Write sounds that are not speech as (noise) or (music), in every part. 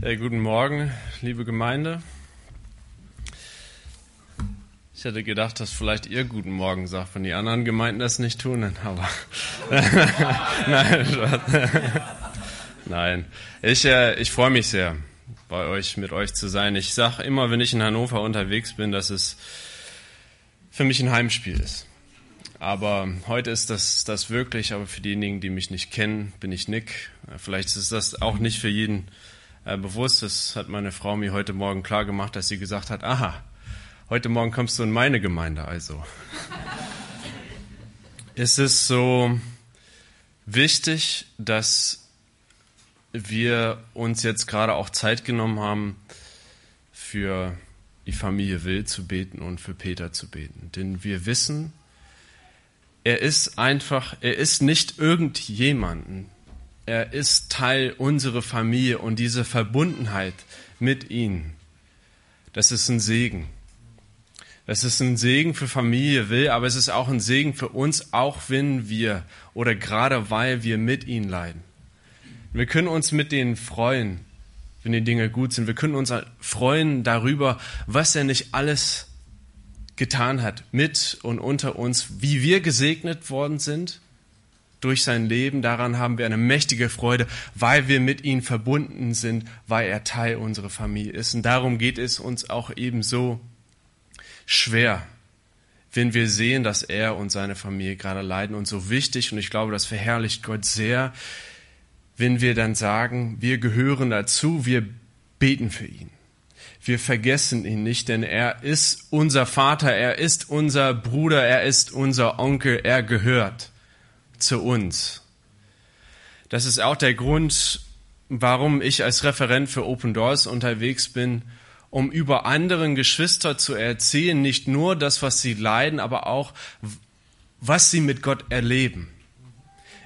Hey, guten Morgen, liebe Gemeinde. Ich hätte gedacht, dass vielleicht ihr guten Morgen sagt, wenn die anderen Gemeinden das nicht tun, aber. (laughs) Nein, Nein. Ich, äh, ich freue mich sehr, bei euch, mit euch zu sein. Ich sage immer, wenn ich in Hannover unterwegs bin, dass es für mich ein Heimspiel ist. Aber heute ist das, das wirklich, aber für diejenigen, die mich nicht kennen, bin ich Nick. Vielleicht ist das auch nicht für jeden äh, bewusst. Das hat meine Frau mir heute Morgen klar gemacht, dass sie gesagt hat, aha, heute Morgen kommst du in meine Gemeinde also. (laughs) es ist so wichtig, dass wir uns jetzt gerade auch Zeit genommen haben, für die Familie Will zu beten und für Peter zu beten. Denn wir wissen, er ist einfach, er ist nicht irgendjemanden, er ist Teil unserer Familie und diese Verbundenheit mit ihm, das ist ein Segen. Das ist ein Segen für Familie Will, aber es ist auch ein Segen für uns, auch wenn wir oder gerade weil wir mit ihnen leiden. Wir können uns mit denen freuen, wenn die Dinge gut sind. Wir können uns freuen darüber, was er nicht alles getan hat, mit und unter uns, wie wir gesegnet worden sind durch sein Leben. Daran haben wir eine mächtige Freude, weil wir mit ihm verbunden sind, weil er Teil unserer Familie ist. Und darum geht es uns auch ebenso schwer, wenn wir sehen, dass er und seine Familie gerade leiden und so wichtig. Und ich glaube, das verherrlicht Gott sehr, wenn wir dann sagen, wir gehören dazu, wir beten für ihn. Wir vergessen ihn nicht, denn er ist unser Vater, er ist unser Bruder, er ist unser Onkel, er gehört zu uns. Das ist auch der Grund, warum ich als Referent für Open Doors unterwegs bin, um über anderen Geschwister zu erzählen, nicht nur das, was sie leiden, aber auch, was sie mit Gott erleben.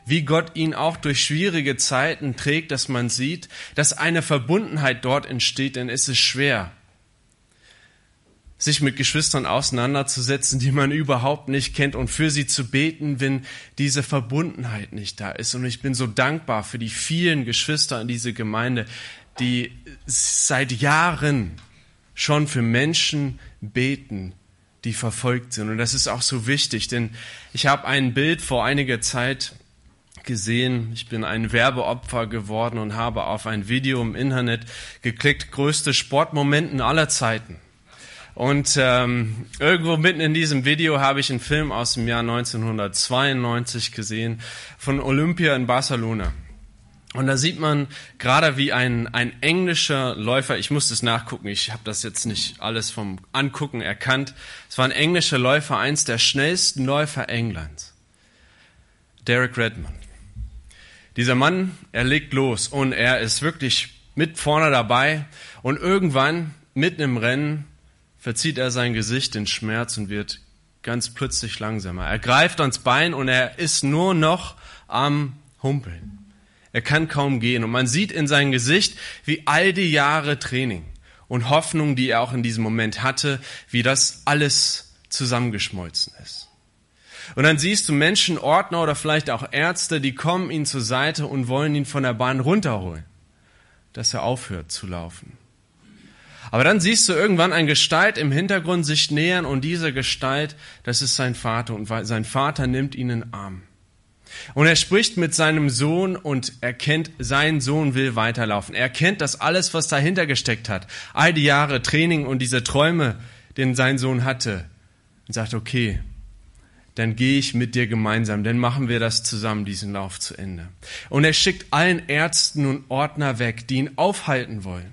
Wie Gott ihn auch durch schwierige Zeiten trägt, dass man sieht, dass eine Verbundenheit dort entsteht, denn es ist schwer, sich mit Geschwistern auseinanderzusetzen, die man überhaupt nicht kennt und für sie zu beten, wenn diese Verbundenheit nicht da ist. Und ich bin so dankbar für die vielen Geschwister in dieser Gemeinde, die seit Jahren schon für Menschen beten, die verfolgt sind. Und das ist auch so wichtig, denn ich habe ein Bild vor einiger Zeit gesehen. Ich bin ein Werbeopfer geworden und habe auf ein Video im Internet geklickt, größte Sportmomenten aller Zeiten. Und ähm, irgendwo mitten in diesem Video habe ich einen Film aus dem Jahr 1992 gesehen von Olympia in Barcelona. Und da sieht man gerade wie ein, ein englischer Läufer, ich musste es nachgucken, ich habe das jetzt nicht alles vom Angucken erkannt. Es war ein englischer Läufer, eins der schnellsten Läufer Englands. Derek Redmond. Dieser Mann, er legt los und er ist wirklich mit vorne dabei und irgendwann mitten im Rennen verzieht er sein Gesicht in Schmerz und wird ganz plötzlich langsamer. Er greift ans Bein und er ist nur noch am Humpeln. Er kann kaum gehen und man sieht in sein Gesicht, wie all die Jahre Training und Hoffnung, die er auch in diesem Moment hatte, wie das alles zusammengeschmolzen ist. Und dann siehst du Menschen, Ordner oder vielleicht auch Ärzte, die kommen ihm zur Seite und wollen ihn von der Bahn runterholen, dass er aufhört zu laufen. Aber dann siehst du irgendwann eine Gestalt im Hintergrund sich nähern und diese Gestalt, das ist sein Vater und sein Vater nimmt ihn in den Arm. Und er spricht mit seinem Sohn und erkennt, sein Sohn will weiterlaufen. Er erkennt das alles, was dahinter gesteckt hat. All die Jahre Training und diese Träume, den sein Sohn hatte. Und sagt, okay, dann gehe ich mit dir gemeinsam, dann machen wir das zusammen, diesen Lauf zu Ende. Und er schickt allen Ärzten und Ordner weg, die ihn aufhalten wollen.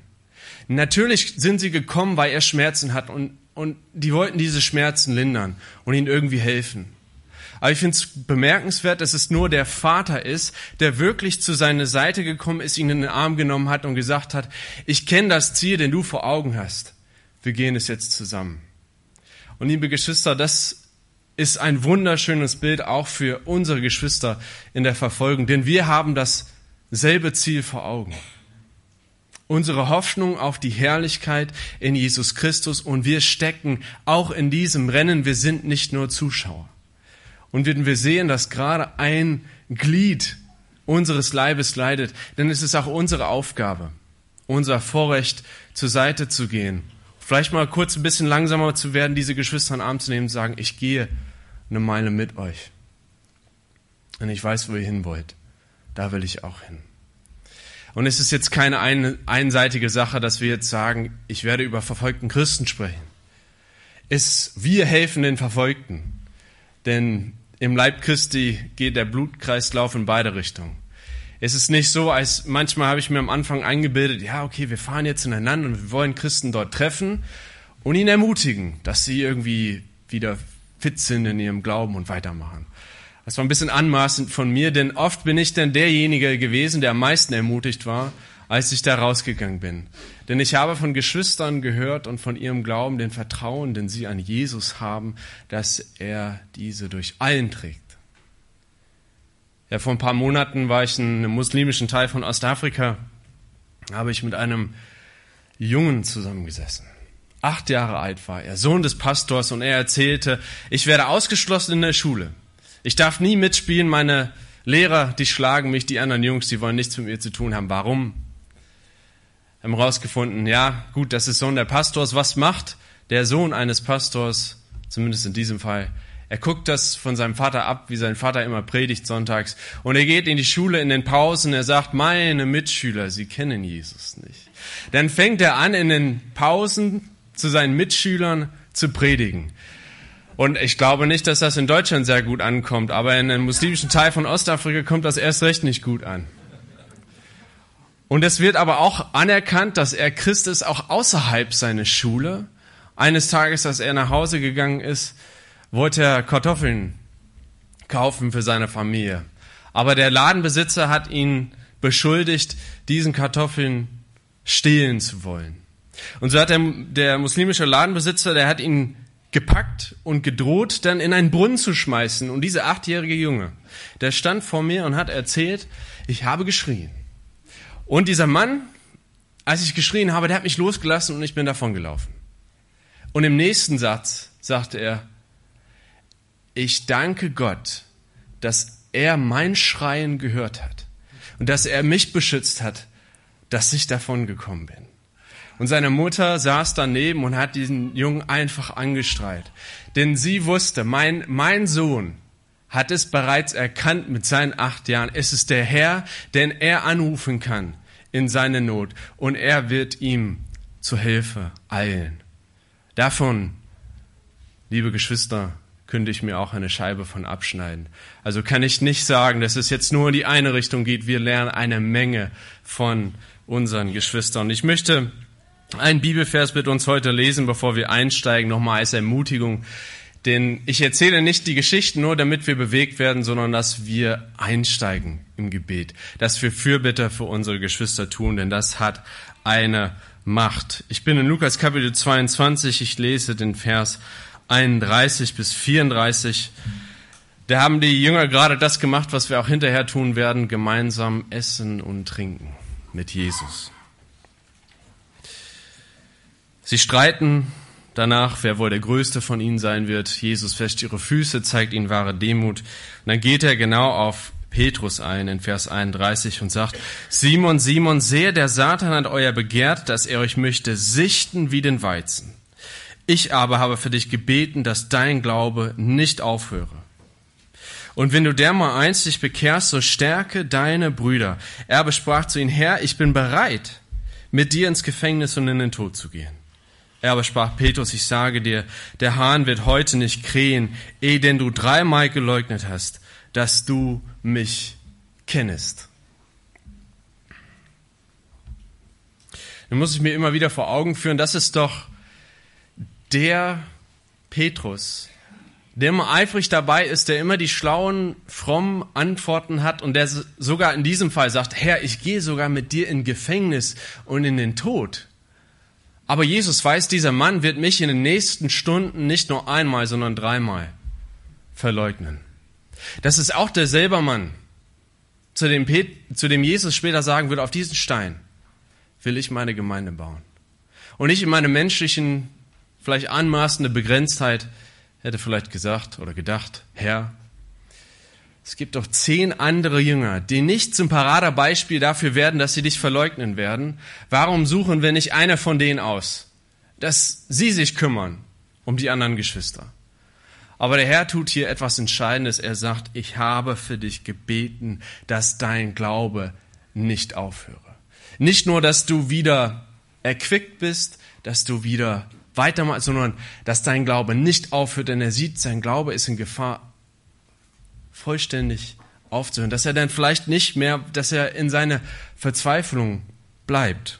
Natürlich sind sie gekommen, weil er Schmerzen hat und, und die wollten diese Schmerzen lindern und ihm irgendwie helfen. Aber ich finde es bemerkenswert, dass es nur der Vater ist, der wirklich zu seiner Seite gekommen ist, ihn in den Arm genommen hat und gesagt hat, ich kenne das Ziel, den du vor Augen hast. Wir gehen es jetzt zusammen. Und liebe Geschwister, das ist ein wunderschönes Bild auch für unsere Geschwister in der Verfolgung, denn wir haben dasselbe Ziel vor Augen unsere Hoffnung auf die Herrlichkeit in Jesus Christus und wir stecken auch in diesem Rennen. Wir sind nicht nur Zuschauer. Und wenn wir sehen, dass gerade ein Glied unseres Leibes leidet, dann ist es auch unsere Aufgabe, unser Vorrecht, zur Seite zu gehen. Vielleicht mal kurz ein bisschen langsamer zu werden, diese Geschwister in den Arm zu nehmen und sagen, ich gehe eine Meile mit euch. Und ich weiß, wo ihr hin wollt. Da will ich auch hin. Und es ist jetzt keine ein, einseitige Sache, dass wir jetzt sagen, ich werde über verfolgten Christen sprechen. Es, wir helfen den Verfolgten. Denn im Leib Christi geht der Blutkreislauf in beide Richtungen. Es ist nicht so, als manchmal habe ich mir am Anfang eingebildet, ja, okay, wir fahren jetzt ineinander und wir wollen Christen dort treffen und ihnen ermutigen, dass sie irgendwie wieder fit sind in ihrem Glauben und weitermachen. Das war ein bisschen anmaßend von mir, denn oft bin ich dann derjenige gewesen, der am meisten ermutigt war, als ich da rausgegangen bin. Denn ich habe von Geschwistern gehört und von ihrem Glauben, den Vertrauen, den sie an Jesus haben, dass er diese durch allen trägt. Ja, vor ein paar Monaten war ich in einem muslimischen Teil von Ostafrika, habe ich mit einem Jungen zusammengesessen. Acht Jahre alt war er, Sohn des Pastors, und er erzählte, ich werde ausgeschlossen in der Schule. Ich darf nie mitspielen, meine Lehrer, die schlagen mich, die anderen Jungs, die wollen nichts mit mir zu tun haben. Warum? Haben rausgefunden, ja, gut, das ist Sohn der Pastors. Was macht der Sohn eines Pastors, zumindest in diesem Fall? Er guckt das von seinem Vater ab, wie sein Vater immer predigt sonntags. Und er geht in die Schule in den Pausen. Er sagt, meine Mitschüler, sie kennen Jesus nicht. Dann fängt er an, in den Pausen zu seinen Mitschülern zu predigen. Und ich glaube nicht, dass das in Deutschland sehr gut ankommt, aber in einem muslimischen Teil von Ostafrika kommt das erst recht nicht gut an. Und es wird aber auch anerkannt, dass er Christ ist, auch außerhalb seiner Schule. Eines Tages, als er nach Hause gegangen ist, wollte er Kartoffeln kaufen für seine Familie. Aber der Ladenbesitzer hat ihn beschuldigt, diesen Kartoffeln stehlen zu wollen. Und so hat der, der muslimische Ladenbesitzer, der hat ihn gepackt und gedroht, dann in einen Brunnen zu schmeißen. Und dieser achtjährige Junge, der stand vor mir und hat erzählt, ich habe geschrien. Und dieser Mann, als ich geschrien habe, der hat mich losgelassen und ich bin davon gelaufen. Und im nächsten Satz sagte er, ich danke Gott, dass er mein Schreien gehört hat und dass er mich beschützt hat, dass ich davon gekommen bin. Und seine Mutter saß daneben und hat diesen Jungen einfach angestrahlt. Denn sie wusste, mein, mein Sohn hat es bereits erkannt mit seinen acht Jahren. Es ist der Herr, den er anrufen kann in seine Not. Und er wird ihm zur Hilfe eilen. Davon, liebe Geschwister, könnte ich mir auch eine Scheibe von abschneiden. Also kann ich nicht sagen, dass es jetzt nur in die eine Richtung geht. Wir lernen eine Menge von unseren Geschwistern. Ich möchte einen Bibelvers mit uns heute lesen, bevor wir einsteigen, nochmal als Ermutigung. Denn ich erzähle nicht die Geschichten nur, damit wir bewegt werden, sondern dass wir einsteigen im Gebet, dass wir Fürbitter für unsere Geschwister tun, denn das hat eine Macht. Ich bin in Lukas Kapitel 22, ich lese den Vers 31 bis 34. Da haben die Jünger gerade das gemacht, was wir auch hinterher tun werden, gemeinsam essen und trinken mit Jesus. Sie streiten danach, wer wohl der Größte von ihnen sein wird. Jesus wäscht ihre Füße, zeigt ihnen wahre Demut. Und dann geht er genau auf Petrus ein in Vers 31 und sagt, Simon, Simon, sehr der Satan hat euer begehrt, dass er euch möchte sichten wie den Weizen. Ich aber habe für dich gebeten, dass dein Glaube nicht aufhöre. Und wenn du dermaleinst dich bekehrst, so stärke deine Brüder. Er aber sprach zu ihnen, Herr, ich bin bereit, mit dir ins Gefängnis und in den Tod zu gehen. Er aber sprach, Petrus, ich sage dir, der Hahn wird heute nicht krähen, ehe denn du dreimal geleugnet hast, dass du mich kennest. Nun muss ich mir immer wieder vor Augen führen, das ist doch der Petrus, der immer eifrig dabei ist, der immer die schlauen, frommen Antworten hat und der sogar in diesem Fall sagt, Herr, ich gehe sogar mit dir in Gefängnis und in den Tod. Aber Jesus weiß, dieser Mann wird mich in den nächsten Stunden nicht nur einmal, sondern dreimal verleugnen. Das ist auch derselbe Mann, zu dem, zu dem Jesus später sagen würde, auf diesen Stein will ich meine Gemeinde bauen. Und nicht in meinem menschlichen vielleicht anmaßende Begrenztheit hätte vielleicht gesagt oder gedacht, Herr, es gibt doch zehn andere Jünger, die nicht zum Paradebeispiel dafür werden, dass sie dich verleugnen werden. Warum suchen wir nicht einer von denen aus, dass sie sich kümmern um die anderen Geschwister? Aber der Herr tut hier etwas Entscheidendes. Er sagt, ich habe für dich gebeten, dass dein Glaube nicht aufhöre. Nicht nur, dass du wieder erquickt bist, dass du wieder weitermachst, sondern dass dein Glaube nicht aufhört, denn er sieht, sein Glaube ist in Gefahr, vollständig aufzuhören, dass er dann vielleicht nicht mehr, dass er in seiner Verzweiflung bleibt.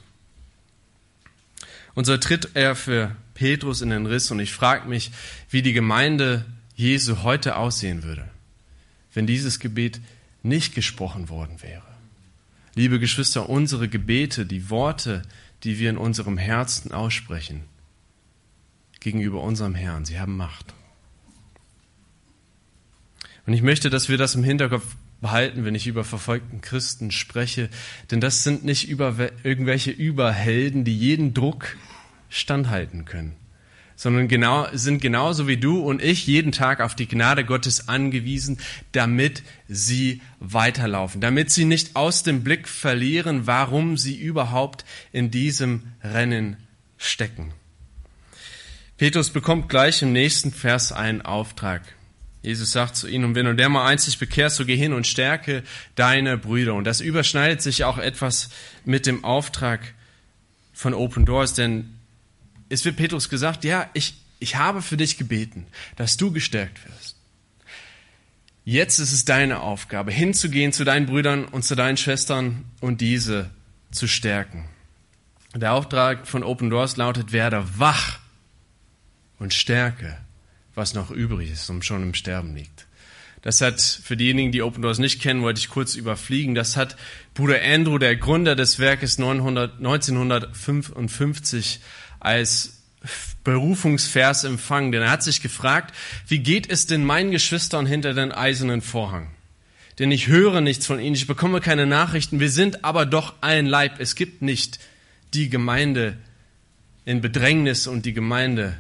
Und so tritt er für Petrus in den Riss und ich frage mich, wie die Gemeinde Jesu heute aussehen würde, wenn dieses Gebet nicht gesprochen worden wäre. Liebe Geschwister, unsere Gebete, die Worte, die wir in unserem Herzen aussprechen, gegenüber unserem Herrn, sie haben Macht. Und ich möchte, dass wir das im Hinterkopf behalten, wenn ich über verfolgten Christen spreche, denn das sind nicht über, irgendwelche Überhelden, die jeden Druck standhalten können, sondern genau, sind genauso wie du und ich jeden Tag auf die Gnade Gottes angewiesen, damit sie weiterlaufen, damit sie nicht aus dem Blick verlieren, warum sie überhaupt in diesem Rennen stecken. Petrus bekommt gleich im nächsten Vers einen Auftrag. Jesus sagt zu ihnen, und wenn du der mal einzig bekehrst, so geh hin und stärke deine Brüder. Und das überschneidet sich auch etwas mit dem Auftrag von Open Doors, denn es wird Petrus gesagt, ja, ich, ich habe für dich gebeten, dass du gestärkt wirst. Jetzt ist es deine Aufgabe, hinzugehen zu deinen Brüdern und zu deinen Schwestern und diese zu stärken. Der Auftrag von Open Doors lautet, werde wach und stärke was noch übrig ist und schon im Sterben liegt. Das hat, für diejenigen, die Open Doors nicht kennen, wollte ich kurz überfliegen, das hat Bruder Andrew, der Gründer des Werkes 900, 1955 als Berufungsvers empfangen, denn er hat sich gefragt, wie geht es denn meinen Geschwistern hinter den eisernen Vorhang? Denn ich höre nichts von ihnen, ich bekomme keine Nachrichten, wir sind aber doch ein Leib. Es gibt nicht die Gemeinde in Bedrängnis und die Gemeinde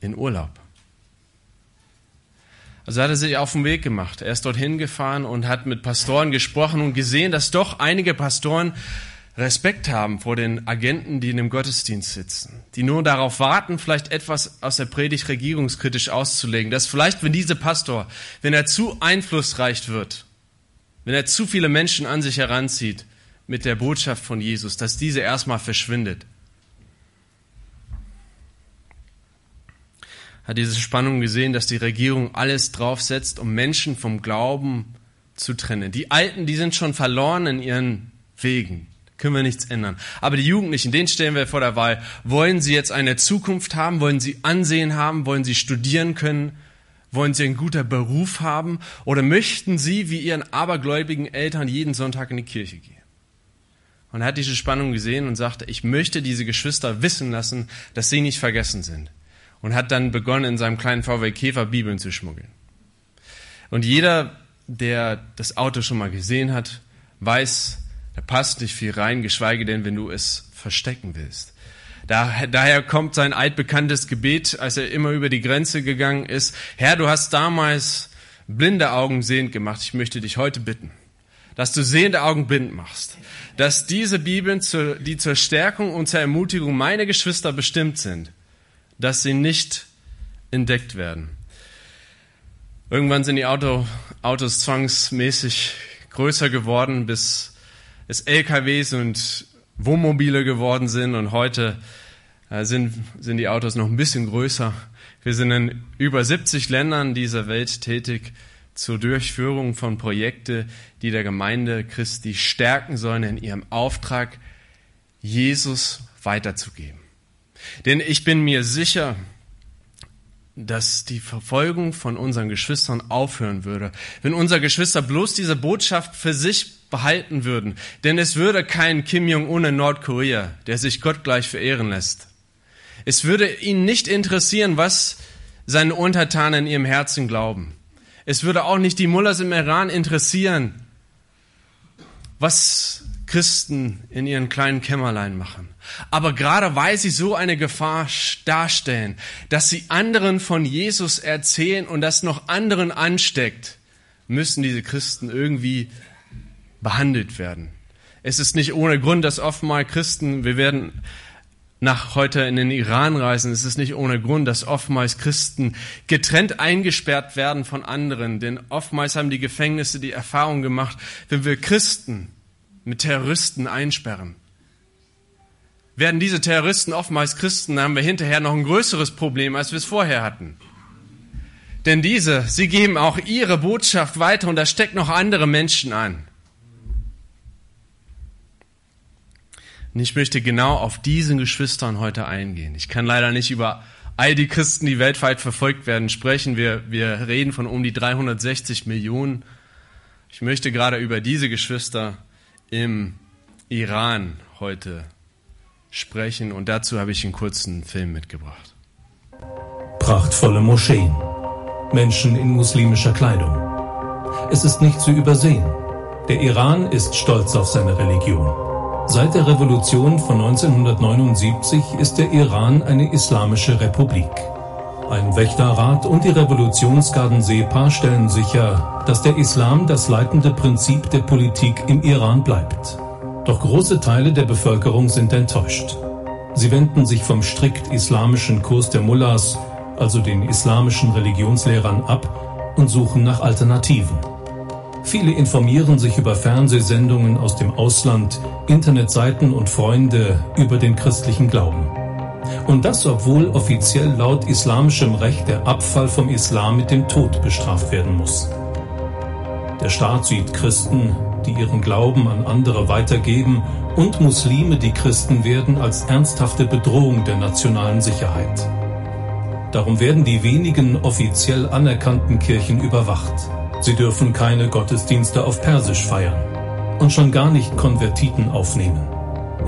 in Urlaub. Also hat er sich auf den Weg gemacht. Er ist dorthin gefahren und hat mit Pastoren gesprochen und gesehen, dass doch einige Pastoren Respekt haben vor den Agenten, die in dem Gottesdienst sitzen, die nur darauf warten, vielleicht etwas aus der Predigt regierungskritisch auszulegen, dass vielleicht, wenn dieser Pastor, wenn er zu einflussreich wird, wenn er zu viele Menschen an sich heranzieht mit der Botschaft von Jesus, dass diese erstmal verschwindet. Hat diese Spannung gesehen, dass die Regierung alles draufsetzt, um Menschen vom Glauben zu trennen. Die Alten, die sind schon verloren in ihren Wegen. Können wir nichts ändern. Aber die Jugendlichen, denen stellen wir vor der Wahl. Wollen sie jetzt eine Zukunft haben? Wollen sie Ansehen haben? Wollen sie studieren können? Wollen sie einen guten Beruf haben? Oder möchten sie, wie ihren abergläubigen Eltern, jeden Sonntag in die Kirche gehen? Und er hat diese Spannung gesehen und sagte, ich möchte diese Geschwister wissen lassen, dass sie nicht vergessen sind und hat dann begonnen, in seinem kleinen VW Käfer Bibeln zu schmuggeln. Und jeder, der das Auto schon mal gesehen hat, weiß, da passt nicht viel rein, geschweige denn, wenn du es verstecken willst. Da, daher kommt sein altbekanntes Gebet, als er immer über die Grenze gegangen ist. Herr, du hast damals blinde Augen sehend gemacht. Ich möchte dich heute bitten, dass du sehende Augen blind machst. Dass diese Bibeln, die zur Stärkung und zur Ermutigung meiner Geschwister bestimmt sind, dass sie nicht entdeckt werden. Irgendwann sind die Auto, Autos zwangsmäßig größer geworden, bis es LKWs und Wohnmobile geworden sind und heute äh, sind, sind die Autos noch ein bisschen größer. Wir sind in über 70 Ländern dieser Welt tätig zur Durchführung von Projekten, die der Gemeinde Christi stärken sollen in ihrem Auftrag, Jesus weiterzugeben. Denn ich bin mir sicher, dass die Verfolgung von unseren Geschwistern aufhören würde, wenn unsere Geschwister bloß diese Botschaft für sich behalten würden. Denn es würde keinen Kim Jong-un in Nordkorea, der sich Gott gleich verehren lässt. Es würde ihn nicht interessieren, was seine Untertanen in ihrem Herzen glauben. Es würde auch nicht die Mullahs im Iran interessieren, was Christen in ihren kleinen Kämmerlein machen. Aber gerade weil sie so eine Gefahr darstellen, dass sie anderen von Jesus erzählen und das noch anderen ansteckt, müssen diese Christen irgendwie behandelt werden. Es ist nicht ohne Grund, dass oftmals Christen, wir werden nach heute in den Iran reisen, es ist nicht ohne Grund, dass oftmals Christen getrennt eingesperrt werden von anderen. Denn oftmals haben die Gefängnisse die Erfahrung gemacht, wenn wir Christen mit Terroristen einsperren, werden diese Terroristen oftmals Christen, dann haben wir hinterher noch ein größeres Problem, als wir es vorher hatten. Denn diese, sie geben auch ihre Botschaft weiter und da steckt noch andere Menschen an. Und ich möchte genau auf diesen Geschwistern heute eingehen. Ich kann leider nicht über all die Christen, die weltweit verfolgt werden, sprechen. Wir, wir reden von um die 360 Millionen. Ich möchte gerade über diese Geschwister im Iran heute sprechen und dazu habe ich einen kurzen Film mitgebracht. Prachtvolle Moscheen, Menschen in muslimischer Kleidung. Es ist nicht zu übersehen. Der Iran ist stolz auf seine Religion. Seit der Revolution von 1979 ist der Iran eine islamische Republik. Ein Wächterrat und die Revolutionsgarden SEPA stellen sicher, dass der Islam das leitende Prinzip der Politik im Iran bleibt. Doch große Teile der Bevölkerung sind enttäuscht. Sie wenden sich vom strikt islamischen Kurs der Mullahs, also den islamischen Religionslehrern, ab und suchen nach Alternativen. Viele informieren sich über Fernsehsendungen aus dem Ausland, Internetseiten und Freunde über den christlichen Glauben. Und das, obwohl offiziell laut islamischem Recht der Abfall vom Islam mit dem Tod bestraft werden muss. Der Staat sieht Christen, die ihren Glauben an andere weitergeben, und Muslime, die Christen werden, als ernsthafte Bedrohung der nationalen Sicherheit. Darum werden die wenigen offiziell anerkannten Kirchen überwacht. Sie dürfen keine Gottesdienste auf Persisch feiern und schon gar nicht Konvertiten aufnehmen.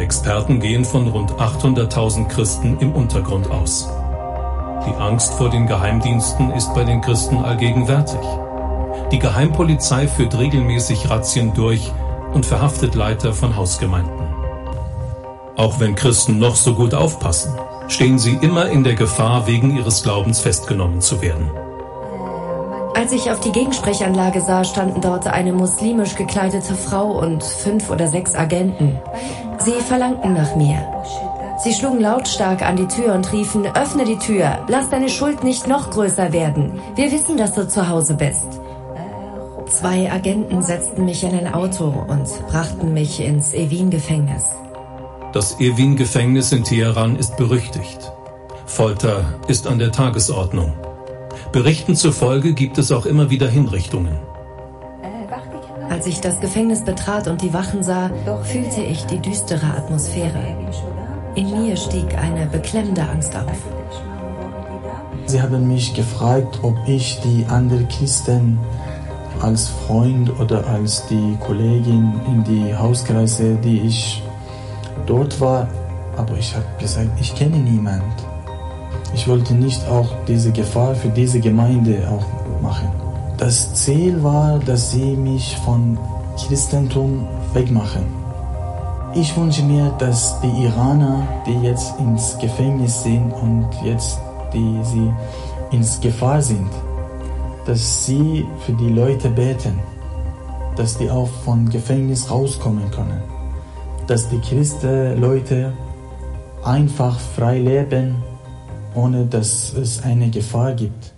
Experten gehen von rund 800.000 Christen im Untergrund aus. Die Angst vor den Geheimdiensten ist bei den Christen allgegenwärtig. Die Geheimpolizei führt regelmäßig Razzien durch und verhaftet Leiter von Hausgemeinden. Auch wenn Christen noch so gut aufpassen, stehen sie immer in der Gefahr, wegen ihres Glaubens festgenommen zu werden. Als ich auf die Gegensprechanlage sah, standen dort eine muslimisch gekleidete Frau und fünf oder sechs Agenten. Sie verlangten nach mir. Sie schlugen lautstark an die Tür und riefen, öffne die Tür, lass deine Schuld nicht noch größer werden. Wir wissen, dass du zu Hause bist. Zwei Agenten setzten mich in ein Auto und brachten mich ins Evin-Gefängnis. Das Evin-Gefängnis in Teheran ist berüchtigt. Folter ist an der Tagesordnung. Berichten zufolge gibt es auch immer wieder Hinrichtungen. Als ich das Gefängnis betrat und die Wachen sah, fühlte ich die düstere Atmosphäre. In mir stieg eine beklemmende Angst auf. Sie haben mich gefragt, ob ich die anderen Christen als Freund oder als die Kollegin in die Hauskreise, die ich dort war, aber ich habe gesagt, ich kenne niemanden. Ich wollte nicht auch diese Gefahr für diese Gemeinde auch machen. Das Ziel war, dass sie mich von Christentum wegmachen. Ich wünsche mir, dass die Iraner, die jetzt ins Gefängnis sind und jetzt die sie ins Gefahr sind, dass sie für die Leute beten, dass die auch von Gefängnis rauskommen können, dass die Christen Leute einfach frei leben ohne dass es eine Gefahr gibt.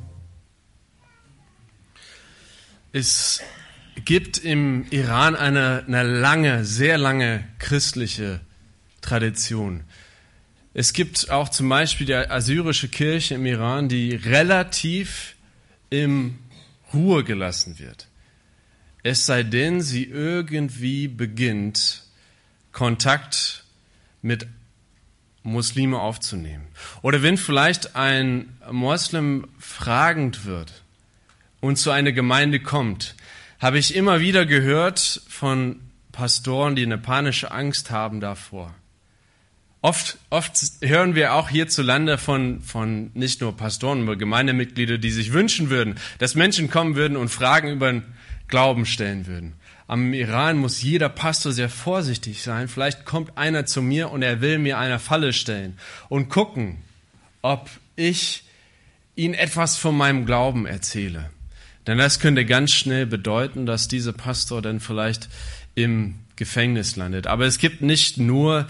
Es gibt im Iran eine, eine lange, sehr lange christliche Tradition. Es gibt auch zum Beispiel die assyrische Kirche im Iran, die relativ im Ruhe gelassen wird. Es sei denn, sie irgendwie beginnt, Kontakt mit Muslime aufzunehmen. Oder wenn vielleicht ein Moslem fragend wird und zu einer Gemeinde kommt, habe ich immer wieder gehört von Pastoren, die eine panische Angst haben davor. Oft, oft hören wir auch hierzulande von, von nicht nur Pastoren, aber Gemeindemitgliedern, die sich wünschen würden, dass Menschen kommen würden und Fragen über den Glauben stellen würden am Iran muss jeder Pastor sehr vorsichtig sein. Vielleicht kommt einer zu mir und er will mir eine Falle stellen und gucken, ob ich ihn etwas von meinem Glauben erzähle. Denn das könnte ganz schnell bedeuten, dass dieser Pastor dann vielleicht im Gefängnis landet. Aber es gibt nicht nur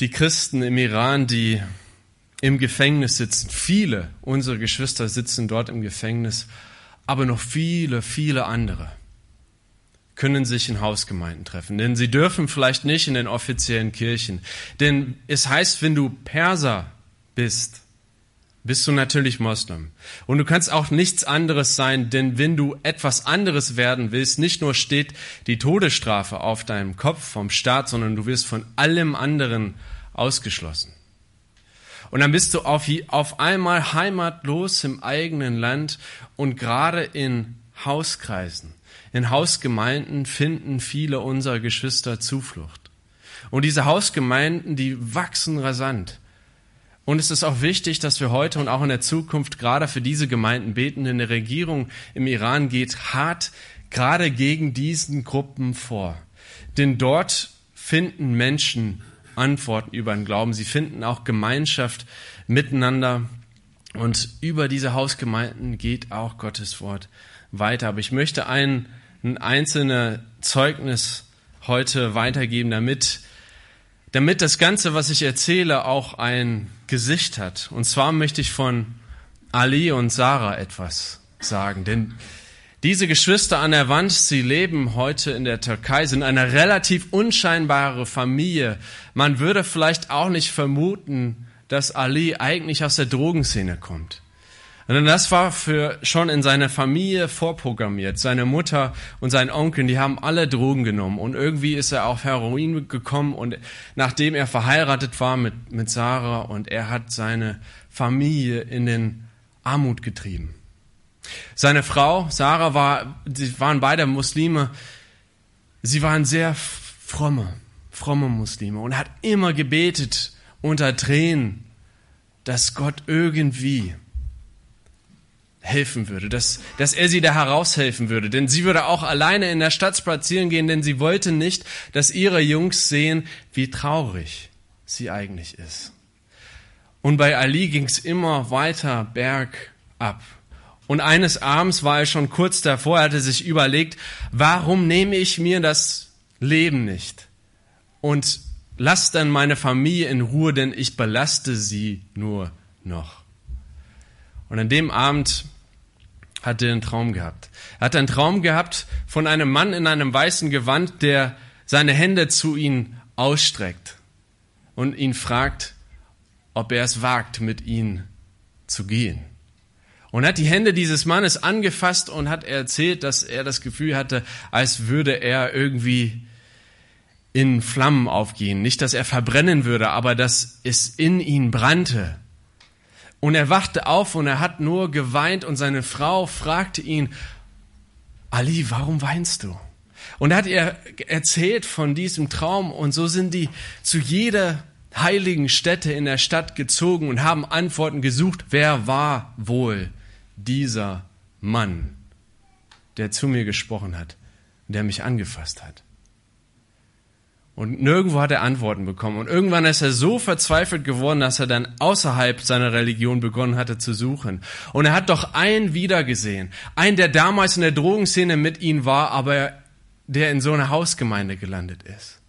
die Christen im Iran, die im Gefängnis sitzen. Viele unserer Geschwister sitzen dort im Gefängnis, aber noch viele, viele andere können sich in Hausgemeinden treffen. Denn sie dürfen vielleicht nicht in den offiziellen Kirchen. Denn es heißt, wenn du Perser bist, bist du natürlich Moslem. Und du kannst auch nichts anderes sein, denn wenn du etwas anderes werden willst, nicht nur steht die Todesstrafe auf deinem Kopf vom Staat, sondern du wirst von allem anderen ausgeschlossen. Und dann bist du auf, auf einmal heimatlos im eigenen Land und gerade in Hauskreisen, in Hausgemeinden finden viele unserer Geschwister Zuflucht. Und diese Hausgemeinden, die wachsen rasant. Und es ist auch wichtig, dass wir heute und auch in der Zukunft gerade für diese Gemeinden beten, denn die Regierung im Iran geht hart gerade gegen diesen Gruppen vor. Denn dort finden Menschen Antworten über den Glauben. Sie finden auch Gemeinschaft miteinander. Und über diese Hausgemeinden geht auch Gottes Wort weiter. Aber ich möchte ein, ein einzelnes Zeugnis heute weitergeben, damit, damit das Ganze, was ich erzähle, auch ein Gesicht hat. Und zwar möchte ich von Ali und Sarah etwas sagen. Denn diese Geschwister an der Wand, sie leben heute in der Türkei, sind eine relativ unscheinbare Familie. Man würde vielleicht auch nicht vermuten, dass Ali eigentlich aus der Drogenszene kommt. Und das war für schon in seiner Familie vorprogrammiert. Seine Mutter und sein Onkel, die haben alle Drogen genommen. Und irgendwie ist er auf Heroin gekommen. Und nachdem er verheiratet war mit, mit Sarah und er hat seine Familie in den Armut getrieben. Seine Frau, Sarah, war, sie waren beide Muslime. Sie waren sehr fromme, fromme Muslime und hat immer gebetet unter Tränen, dass Gott irgendwie helfen würde, dass, dass er sie da heraushelfen würde. Denn sie würde auch alleine in der Stadt spazieren gehen, denn sie wollte nicht, dass ihre Jungs sehen, wie traurig sie eigentlich ist. Und bei Ali ging es immer weiter bergab. Und eines Abends war er schon kurz davor, er hatte sich überlegt, warum nehme ich mir das Leben nicht? Und lass dann meine Familie in Ruhe, denn ich belaste sie nur noch. Und an dem Abend hat er einen Traum gehabt. Er hat einen Traum gehabt von einem Mann in einem weißen Gewand, der seine Hände zu ihm ausstreckt und ihn fragt, ob er es wagt, mit ihm zu gehen und hat die Hände dieses Mannes angefasst und hat erzählt, dass er das Gefühl hatte, als würde er irgendwie in Flammen aufgehen. Nicht, dass er verbrennen würde, aber dass es in ihn brannte. Und er wachte auf und er hat nur geweint und seine Frau fragte ihn, Ali, warum weinst du? Und er hat ihr erzählt von diesem Traum und so sind die zu jeder heiligen Stätte in der Stadt gezogen und haben Antworten gesucht, wer war wohl dieser Mann, der zu mir gesprochen hat, der mich angefasst hat. Und nirgendwo hat er Antworten bekommen. Und irgendwann ist er so verzweifelt geworden, dass er dann außerhalb seiner Religion begonnen hatte zu suchen. Und er hat doch einen wiedergesehen. Einen, der damals in der Drogenszene mit ihm war, aber der in so einer Hausgemeinde gelandet ist.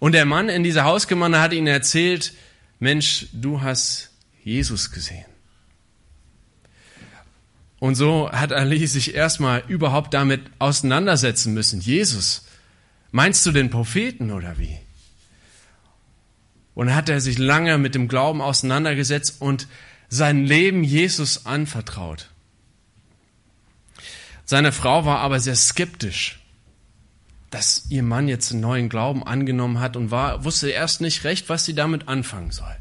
Und der Mann in dieser Hausgemeinde hat ihm erzählt, Mensch, du hast Jesus gesehen. Und so hat Ali sich erstmal überhaupt damit auseinandersetzen müssen. Jesus, meinst du den Propheten oder wie? Und hat er sich lange mit dem Glauben auseinandergesetzt und sein Leben Jesus anvertraut. Seine Frau war aber sehr skeptisch, dass ihr Mann jetzt einen neuen Glauben angenommen hat und war, wusste erst nicht recht, was sie damit anfangen soll.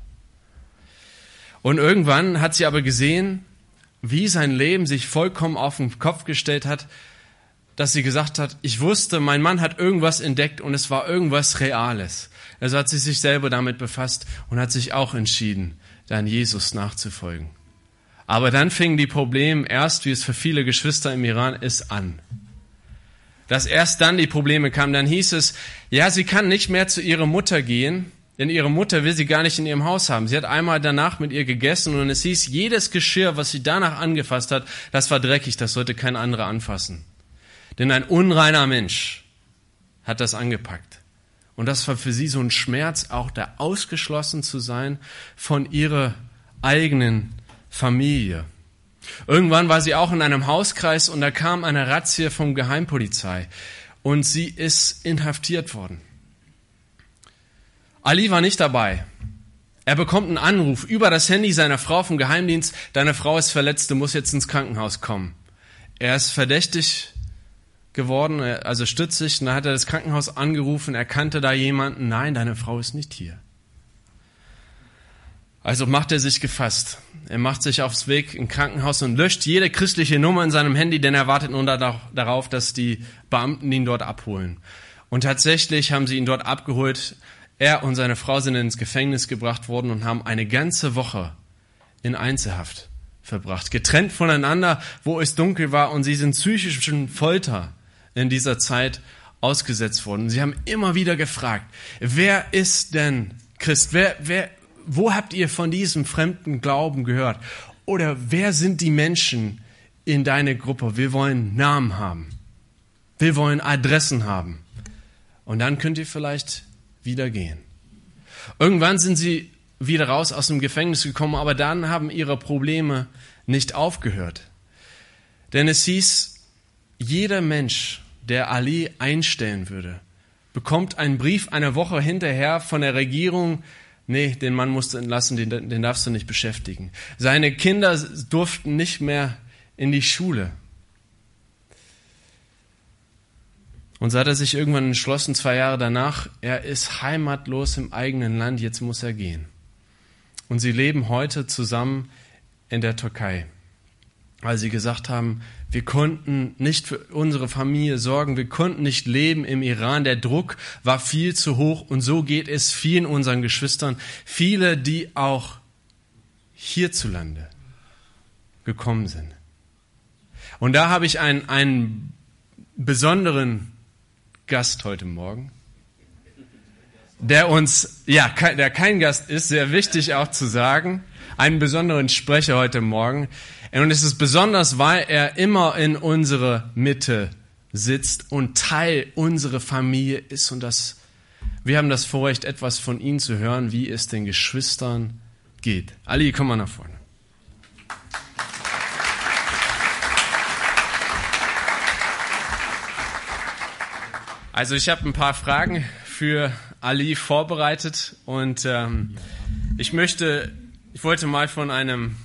Und irgendwann hat sie aber gesehen, wie sein Leben sich vollkommen auf den Kopf gestellt hat, dass sie gesagt hat, ich wusste, mein Mann hat irgendwas entdeckt und es war irgendwas Reales. Also hat sie sich selber damit befasst und hat sich auch entschieden, dann Jesus nachzufolgen. Aber dann fingen die Probleme erst, wie es für viele Geschwister im Iran ist, an. Dass erst dann die Probleme kamen, dann hieß es, ja, sie kann nicht mehr zu ihrer Mutter gehen, Denn ihre Mutter will sie gar nicht in ihrem Haus haben. Sie hat einmal danach mit ihr gegessen und es hieß, jedes Geschirr, was sie danach angefasst hat, das war dreckig, das sollte kein anderer anfassen. Denn ein unreiner Mensch hat das angepackt. Und das war für sie so ein Schmerz, auch da ausgeschlossen zu sein von ihrer eigenen Familie. Irgendwann war sie auch in einem Hauskreis und da kam eine Razzia vom Geheimpolizei und sie ist inhaftiert worden. Ali war nicht dabei. Er bekommt einen Anruf über das Handy seiner Frau vom Geheimdienst. Deine Frau ist verletzt, du musst jetzt ins Krankenhaus kommen. Er ist verdächtig geworden, also stützig. Und dann hat er das Krankenhaus angerufen. Er kannte da jemanden. Nein, deine Frau ist nicht hier. Also macht er sich gefasst. Er macht sich aufs Weg im Krankenhaus und löscht jede christliche Nummer in seinem Handy, denn er wartet nur darauf, dass die Beamten ihn dort abholen. Und tatsächlich haben sie ihn dort abgeholt. Er und seine Frau sind ins Gefängnis gebracht worden und haben eine ganze Woche in Einzelhaft verbracht, getrennt voneinander, wo es dunkel war und sie sind psychischen Folter in dieser Zeit ausgesetzt worden. Sie haben immer wieder gefragt, wer ist denn Christ? Wer, wer, wo habt ihr von diesem fremden Glauben gehört? Oder wer sind die Menschen in deiner Gruppe? Wir wollen Namen haben. Wir wollen Adressen haben. Und dann könnt ihr vielleicht wieder gehen. Irgendwann sind sie wieder raus aus dem Gefängnis gekommen, aber dann haben ihre Probleme nicht aufgehört. Denn es hieß, jeder Mensch, der Ali einstellen würde, bekommt einen Brief eine Woche hinterher von der Regierung, nee, den Mann musst du entlassen, den, den darfst du nicht beschäftigen. Seine Kinder durften nicht mehr in die Schule. Und so hat er sich irgendwann entschlossen, zwei Jahre danach, er ist heimatlos im eigenen Land, jetzt muss er gehen. Und sie leben heute zusammen in der Türkei, weil sie gesagt haben, wir konnten nicht für unsere Familie sorgen, wir konnten nicht leben im Iran, der Druck war viel zu hoch. Und so geht es vielen unseren Geschwistern, viele, die auch hierzulande gekommen sind. Und da habe ich einen, einen besonderen Gast heute Morgen, der uns, ja, der kein Gast ist, sehr wichtig auch zu sagen, einen besonderen Sprecher heute Morgen. Und es ist besonders, weil er immer in unserer Mitte sitzt und Teil unserer Familie ist und das, wir haben das Vorrecht, etwas von ihm zu hören, wie es den Geschwistern geht. Ali, komm mal nach vorne. Also ich habe ein paar Fragen für Ali vorbereitet und ähm, ich möchte, ich wollte mal von einem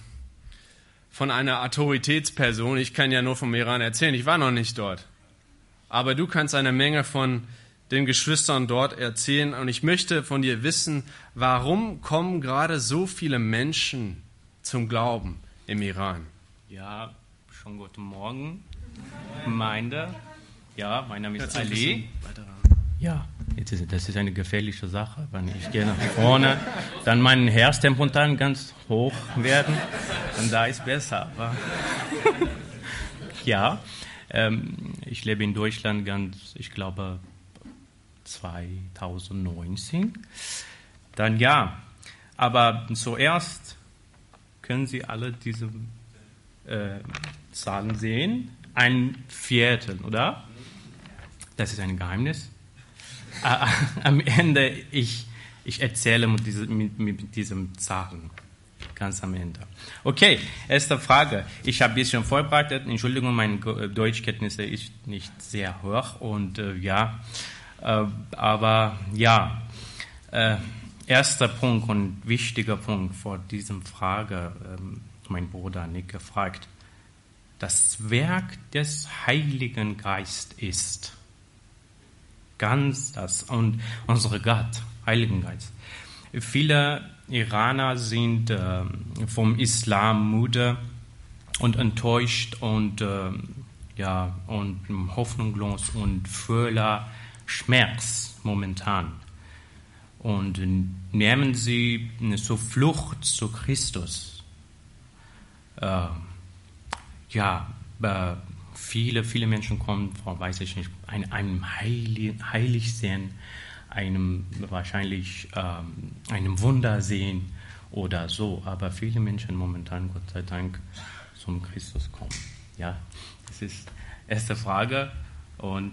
von einer Autoritätsperson, ich kann ja nur vom Iran erzählen, ich war noch nicht dort, aber du kannst eine Menge von den Geschwistern dort erzählen und ich möchte von dir wissen, warum kommen gerade so viele Menschen zum Glauben im Iran? Ja, schon guten Morgen, Gemeinde. Ja, mein Name ist Ali. Ja, jetzt ist, das ist eine gefährliche Sache. Wenn ich gehe nach vorne, dann mein Herztempo ganz hoch werden und da ist besser. Ja, ähm, ich lebe in Deutschland ganz, ich glaube, 2019. Dann ja, aber zuerst können Sie alle diese äh, Zahlen sehen. Ein Viertel, oder? das ist ein Geheimnis. Äh, am Ende, ich, ich erzähle mit, mit, mit diesem Zahlen. Ganz am Ende. Okay, erste Frage. Ich habe ein bisschen vorbereitet. Entschuldigung, meine Deutschkenntnisse ist nicht sehr hoch. Und äh, ja, äh, aber ja, äh, erster Punkt und wichtiger Punkt vor diesem Frage, ähm, mein Bruder Nick gefragt. Das Werk des Heiligen Geistes ist ganz das und unsere Gott, Heiligen Geist. Viele Iraner sind äh, vom Islam müde und enttäuscht und äh, ja und hoffnungslos und voller Schmerz momentan und nehmen sie zur Flucht zu Christus. Äh, ja, viele, viele Menschen kommen von, weiß ich nicht, einem, einem Heilig, Heiligsein einem wahrscheinlich ähm, einem Wunder sehen oder so. Aber viele Menschen momentan, Gott sei Dank, zum Christus kommen. Ja, das ist erste Frage und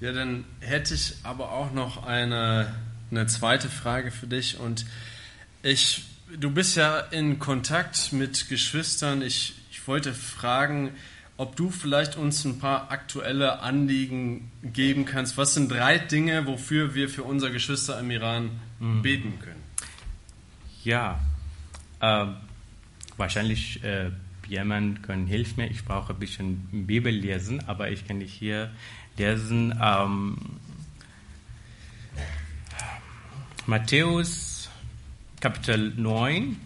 ja, dann hätte ich aber auch noch eine, eine zweite Frage für dich und ich, du bist ja in Kontakt mit Geschwistern. Ich, ich wollte fragen, ob du vielleicht uns ein paar aktuelle Anliegen geben kannst. Was sind drei Dinge, wofür wir für unsere Geschwister im Iran mhm. beten können? Ja, äh, wahrscheinlich äh, jemand können hilft mir. Ich brauche ein bisschen Bibel lesen, aber ich kann nicht hier lesen. Ähm, Matthäus Kapitel 9,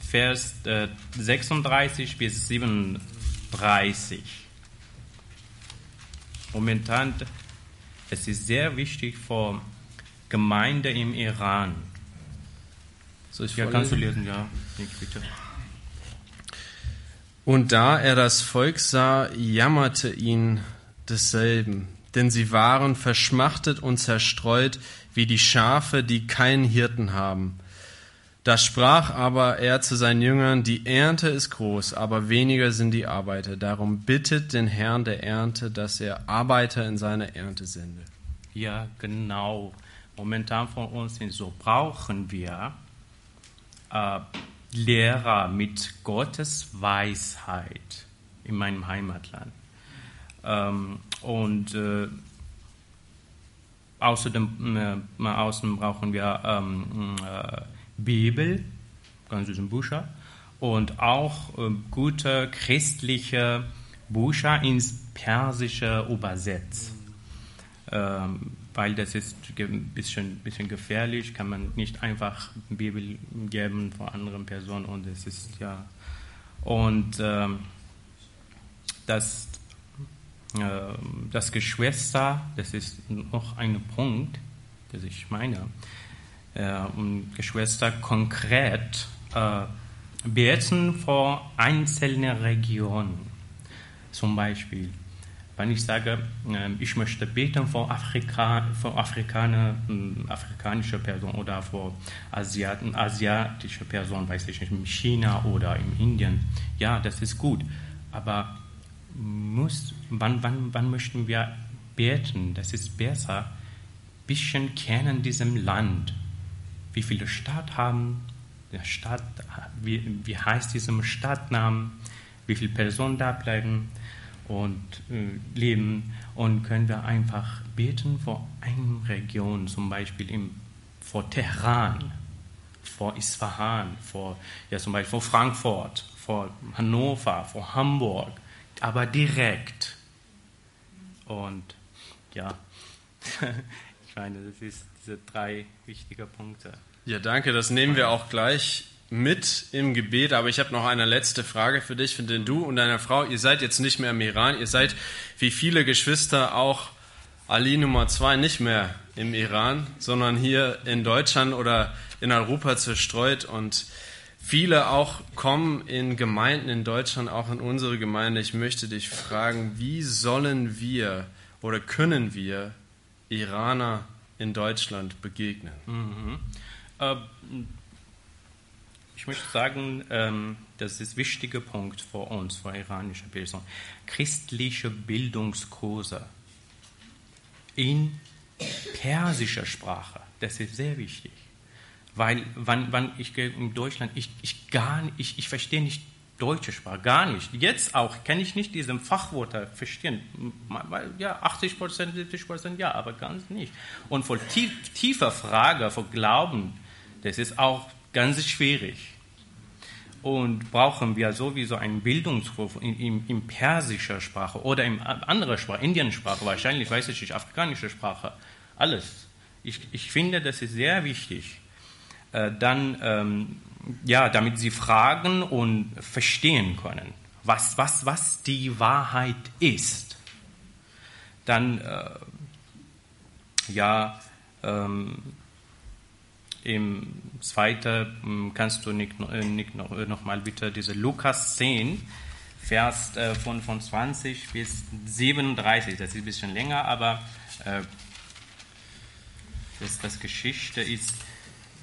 Vers äh, 36 bis 37. Momentan, es ist sehr wichtig für Gemeinde im Iran. So, ja, kannst du lesen, ja. Bitte. Und da er das Volk sah, jammerte ihn desselben, denn sie waren verschmachtet und zerstreut wie die Schafe, die keinen Hirten haben. Da sprach aber er zu seinen Jüngern, die Ernte ist groß, aber weniger sind die Arbeiter. Darum bittet den Herrn der Ernte, dass er Arbeiter in seine Ernte sende. Ja, genau. Momentan von uns so brauchen wir äh, Lehrer mit Gottes Weisheit in meinem Heimatland. Ähm, und äh, außerdem, äh, außerdem brauchen wir ähm, äh, Bibel, ganz süßen Bücher, und auch äh, gute christliche Bücher ins Persische übersetzt. Ähm, weil das ist ein bisschen, bisschen gefährlich, kann man nicht einfach Bibel geben von anderen Personen und es ist ja und ähm, das äh, das Geschwister, das ist noch ein Punkt, das ich meine, äh, Geschwister konkret äh, beten vor einzelnen Regionen, zum Beispiel wenn ich sage, ähm, ich möchte beten vor, Afrika, vor Afrikaner, hm, afrikanische Person oder vor Asiaten, asiatische Person, weiß ich nicht, in China oder in Indien, ja, das ist gut. Aber muss, wann, wann, wann möchten wir beten? Das ist besser. Ein bisschen kennen diesem Land. Wie viele Stadt haben, der Stadt, wie, wie heißt diesem Stadtnamen, wie viele Personen da bleiben und äh, leben und können wir einfach beten vor einer Region, zum Beispiel im, vor Teheran, vor Isfahan, vor, ja, zum Beispiel vor Frankfurt, vor Hannover, vor Hamburg, aber direkt. Und ja, (laughs) ich meine, das sind diese drei wichtige Punkte. Ja, danke, das nehmen wir auch gleich mit im Gebet, aber ich habe noch eine letzte Frage für dich, denn du und deine Frau, ihr seid jetzt nicht mehr im Iran, ihr seid wie viele Geschwister auch Ali Nummer zwei nicht mehr im Iran, sondern hier in Deutschland oder in Europa zerstreut. Und viele auch kommen in Gemeinden in Deutschland, auch in unsere Gemeinde. Ich möchte dich fragen, wie sollen wir oder können wir Iraner in Deutschland begegnen? Mhm. Äh, ich möchte sagen, ähm, das ist ein wichtiger Punkt für uns, für iranische Bildung. Christliche Bildungskurse in persischer Sprache, das ist sehr wichtig. Weil, wann, wann ich in Deutschland, ich, ich, gar ich, ich verstehe nicht deutsche Sprache, gar nicht. Jetzt auch kann ich nicht diese Fachwörter verstehen. Ja, 80 Prozent, 70 Prozent, ja, aber ganz nicht. Und vor tief, tiefer Frage, vor Glauben, das ist auch ganz schwierig und brauchen wir sowieso einen Bildungsruf in, in, in persischer Sprache oder in anderer Sprache, Indiensprache wahrscheinlich, weiß ich nicht, afrikanische Sprache, alles. Ich, ich finde, das ist sehr wichtig. Äh, dann, ähm, ja, damit sie fragen und verstehen können, was, was, was die Wahrheit ist. Dann, äh, ja, ähm, im zweiten hm, kannst du nicht, äh, nicht noch, äh, noch mal bitte diese Lukas 10, Vers äh, von, von 20 bis 37, das ist ein bisschen länger, aber äh, Das, das Geschichte ist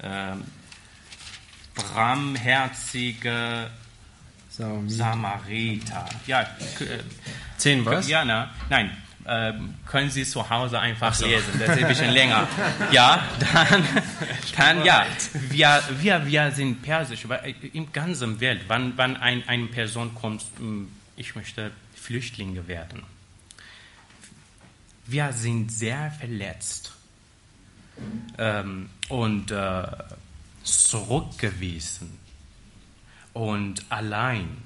äh, barmherzige Samariter. Ja, äh, Zehn was? ja, na, nein. Äh, können Sie zu Hause einfach so. lesen. Das ist ein bisschen länger. (laughs) Ja, dann, dann ja. Wir, wir, wir sind persisch, weil im ganzen Welt, wann, wann ein, eine Person kommt, ich möchte Flüchtlinge werden. Wir sind sehr verletzt ähm, und äh, zurückgewiesen und allein.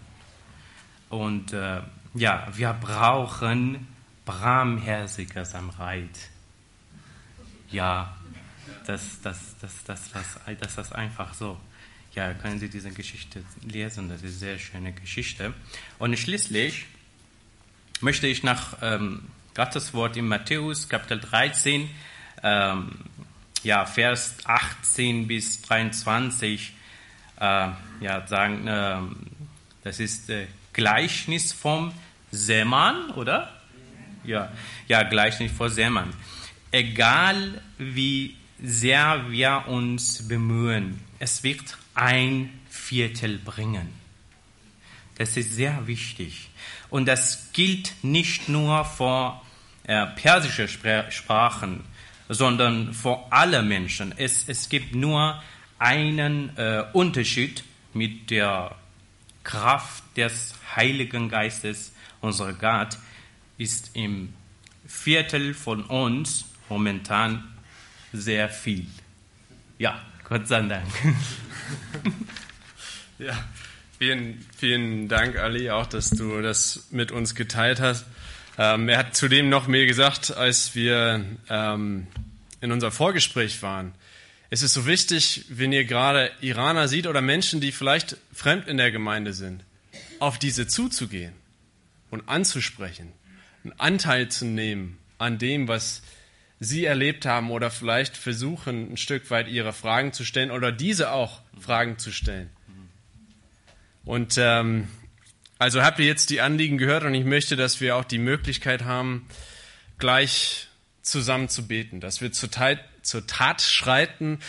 Und äh, ja, wir brauchen barmherziger Samreit. Ja, das, das, das, das, das, das ist einfach so. Ja, können Sie diese Geschichte lesen, das ist eine sehr schöne Geschichte. Und schließlich möchte ich nach ähm, Gottes Wort in Matthäus Kapitel 13, ähm, ja, Vers 18 bis 23, äh, ja, sagen, äh, das ist äh, Gleichnis vom Seemann, oder? Ja, ja, Gleichnis vom Seemann. Egal wie sehr wir uns bemühen, es wird ein Viertel bringen. Das ist sehr wichtig. Und das gilt nicht nur für äh, persische Sprachen, sondern für alle Menschen. Es, es gibt nur einen äh, Unterschied mit der Kraft des Heiligen Geistes, unser Gott, ist im Viertel von uns momentan sehr viel. Ja, Gott sei Dank. (laughs) ja, vielen, vielen Dank, Ali, auch, dass du das mit uns geteilt hast. Ähm, er hat zudem noch mehr gesagt, als wir ähm, in unserem Vorgespräch waren. Es ist so wichtig, wenn ihr gerade Iraner sieht oder Menschen, die vielleicht fremd in der Gemeinde sind, auf diese zuzugehen und anzusprechen, einen Anteil zu nehmen an dem, was sie erlebt haben oder vielleicht versuchen, ein Stück weit ihre Fragen zu stellen oder diese auch Fragen zu stellen. Und ähm, also habt ihr jetzt die Anliegen gehört und ich möchte, dass wir auch die Möglichkeit haben, gleich zusammen zu beten, dass wir zur Tat, zur Tat schreiten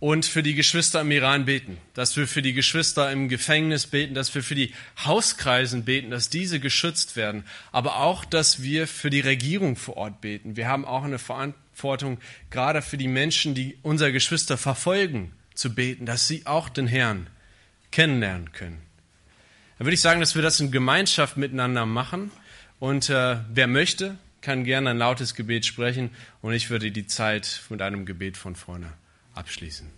und für die Geschwister im Iran beten, dass wir für die Geschwister im Gefängnis beten, dass wir für die Hauskreisen beten, dass diese geschützt werden, aber auch, dass wir für die Regierung vor Ort beten. Wir haben auch eine Verantwortung, gerade für die Menschen, die unsere Geschwister verfolgen, zu beten, dass sie auch den Herrn kennenlernen können. Dann würde ich sagen, dass wir das in Gemeinschaft miteinander machen. Und äh, wer möchte, kann gerne ein lautes Gebet sprechen. Und ich würde die Zeit mit einem Gebet von vorne abschließen.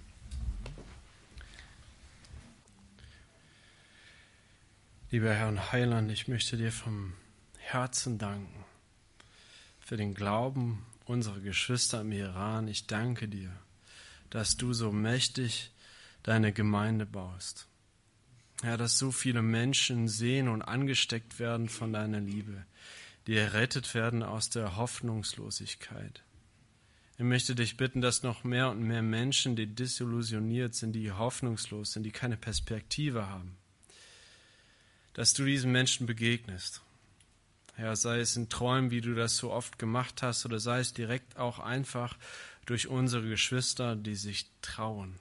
Lieber Herr und Heiland, ich möchte dir vom Herzen danken für den Glauben unserer Geschwister im Iran. Ich danke dir, dass du so mächtig deine Gemeinde baust. Ja, dass so viele Menschen sehen und angesteckt werden von deiner Liebe, die errettet werden aus der Hoffnungslosigkeit. Ich möchte dich bitten, dass noch mehr und mehr Menschen, die disillusioniert sind, die hoffnungslos sind, die keine Perspektive haben, dass du diesen Menschen begegnest. Ja, sei es in Träumen, wie du das so oft gemacht hast, oder sei es direkt auch einfach durch unsere Geschwister, die sich trauen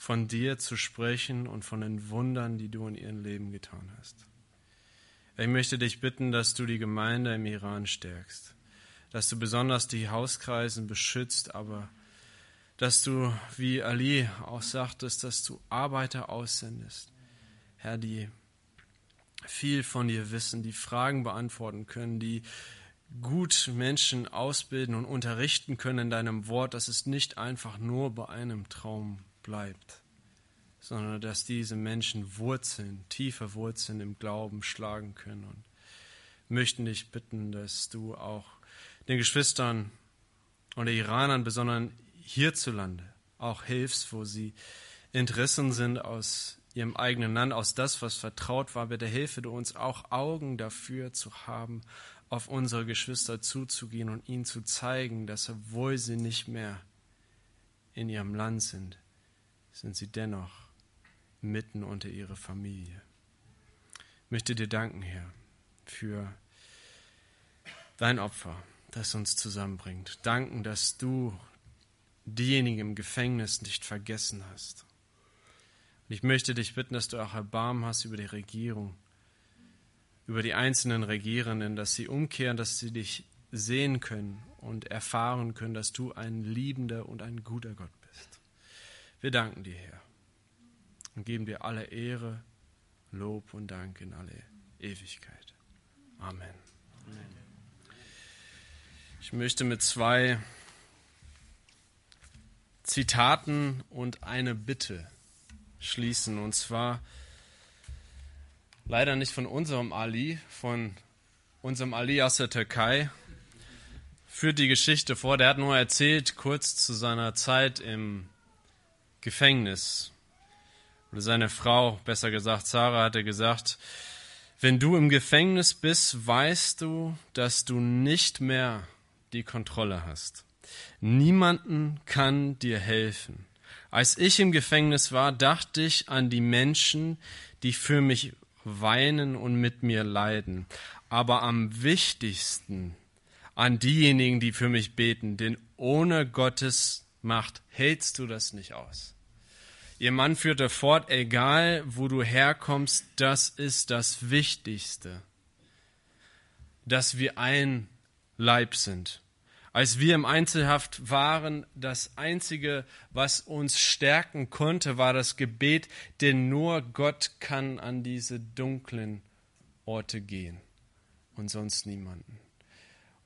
von dir zu sprechen und von den Wundern, die du in ihrem Leben getan hast. Ich möchte dich bitten, dass du die Gemeinde im Iran stärkst, dass du besonders die Hauskreisen beschützt, aber dass du, wie Ali auch sagtest, dass du Arbeiter aussendest, Herr, die viel von dir wissen, die Fragen beantworten können, die gut Menschen ausbilden und unterrichten können in deinem Wort, dass es nicht einfach nur bei einem Traum bleibt, sondern dass diese Menschen Wurzeln, tiefe Wurzeln im Glauben schlagen können. Und möchten dich bitten, dass du auch den Geschwistern und den Iranern, besonders hierzulande, auch hilfst, wo sie Interessen sind aus ihrem eigenen Land, aus das, was vertraut war. Bitte hilfe du uns auch Augen dafür zu haben, auf unsere Geschwister zuzugehen und ihnen zu zeigen, dass obwohl sie nicht mehr in ihrem Land sind, sind sie dennoch mitten unter ihrer Familie. Ich möchte dir danken, Herr, für dein Opfer, das uns zusammenbringt. Danken, dass du diejenigen im Gefängnis nicht vergessen hast. Und ich möchte dich bitten, dass du auch Erbarmen hast über die Regierung, über die einzelnen Regierenden, dass sie umkehren, dass sie dich sehen können und erfahren können, dass du ein liebender und ein guter Gott bist. Wir danken dir, Herr, und geben dir alle Ehre, Lob und Dank in alle Ewigkeit. Amen. Ich möchte mit zwei Zitaten und eine Bitte schließen. Und zwar leider nicht von unserem Ali, von unserem Ali aus der Türkei. Führt die Geschichte vor. Der hat nur erzählt, kurz zu seiner Zeit im Gefängnis. Oder seine Frau, besser gesagt, Sarah, hatte gesagt, wenn du im Gefängnis bist, weißt du, dass du nicht mehr die Kontrolle hast. Niemanden kann dir helfen. Als ich im Gefängnis war, dachte ich an die Menschen, die für mich weinen und mit mir leiden. Aber am wichtigsten an diejenigen, die für mich beten, denn ohne Gottes Macht hältst du das nicht aus. Ihr Mann führte fort, egal wo du herkommst, das ist das Wichtigste, dass wir ein Leib sind. Als wir im Einzelhaft waren, das Einzige, was uns stärken konnte, war das Gebet, denn nur Gott kann an diese dunklen Orte gehen und sonst niemanden.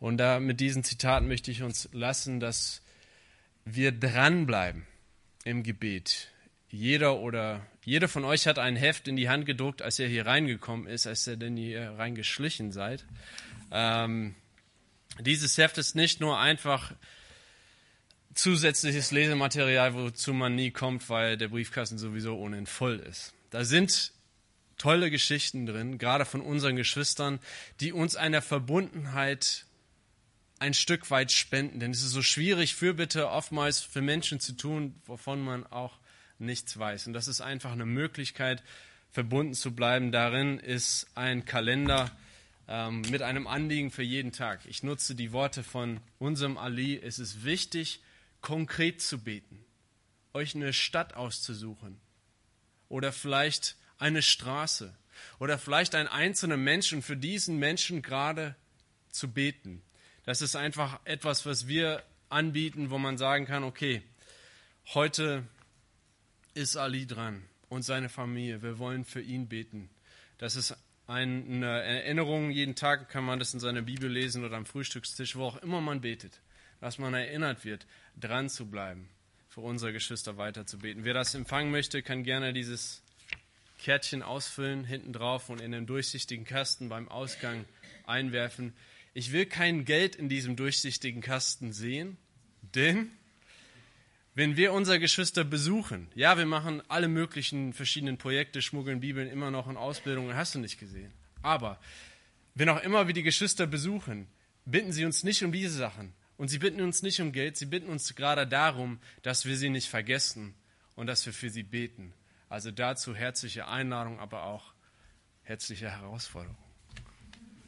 Und da mit diesen Zitaten möchte ich uns lassen, dass wir dranbleiben im Gebet. Jeder oder jeder von euch hat ein Heft in die Hand gedruckt, als ihr hier reingekommen ist, als ihr denn hier reingeschlichen seid. Ähm, dieses Heft ist nicht nur einfach zusätzliches Lesematerial, wozu man nie kommt, weil der Briefkasten sowieso ohnehin voll ist. Da sind tolle Geschichten drin, gerade von unseren Geschwistern, die uns einer Verbundenheit ein Stück weit spenden. Denn es ist so schwierig, Fürbitte oftmals für Menschen zu tun, wovon man auch nichts weiß. Und das ist einfach eine Möglichkeit, verbunden zu bleiben. Darin ist ein Kalender, ähm, mit einem Anliegen für jeden Tag. Ich nutze die Worte von unserem Ali. Es ist wichtig, konkret zu beten, euch eine Stadt auszusuchen oder vielleicht eine Straße oder vielleicht einen einzelnen Menschen für diesen Menschen gerade zu beten. Das ist einfach etwas, was wir anbieten, wo man sagen kann, okay, heute ist Ali dran und seine Familie. Wir wollen für ihn beten. Das ist eine Erinnerung. Jeden Tag kann man das in seiner Bibel lesen oder am Frühstückstisch, wo auch immer man betet, dass man erinnert wird, dran zu bleiben, für unsere Geschwister weiter zu beten. Wer das empfangen möchte, kann gerne dieses Kärtchen ausfüllen, hinten drauf und in den durchsichtigen Kasten beim Ausgang einwerfen. Ich will kein Geld in diesem durchsichtigen Kasten sehen, denn wenn wir unsere Geschwister besuchen, ja, wir machen alle möglichen verschiedenen Projekte, schmuggeln Bibeln immer noch in Ausbildung, hast du nicht gesehen. Aber wenn auch immer wir die Geschwister besuchen, bitten sie uns nicht um diese Sachen. Und sie bitten uns nicht um Geld, sie bitten uns gerade darum, dass wir sie nicht vergessen und dass wir für sie beten. Also dazu herzliche Einladung, aber auch herzliche Herausforderung.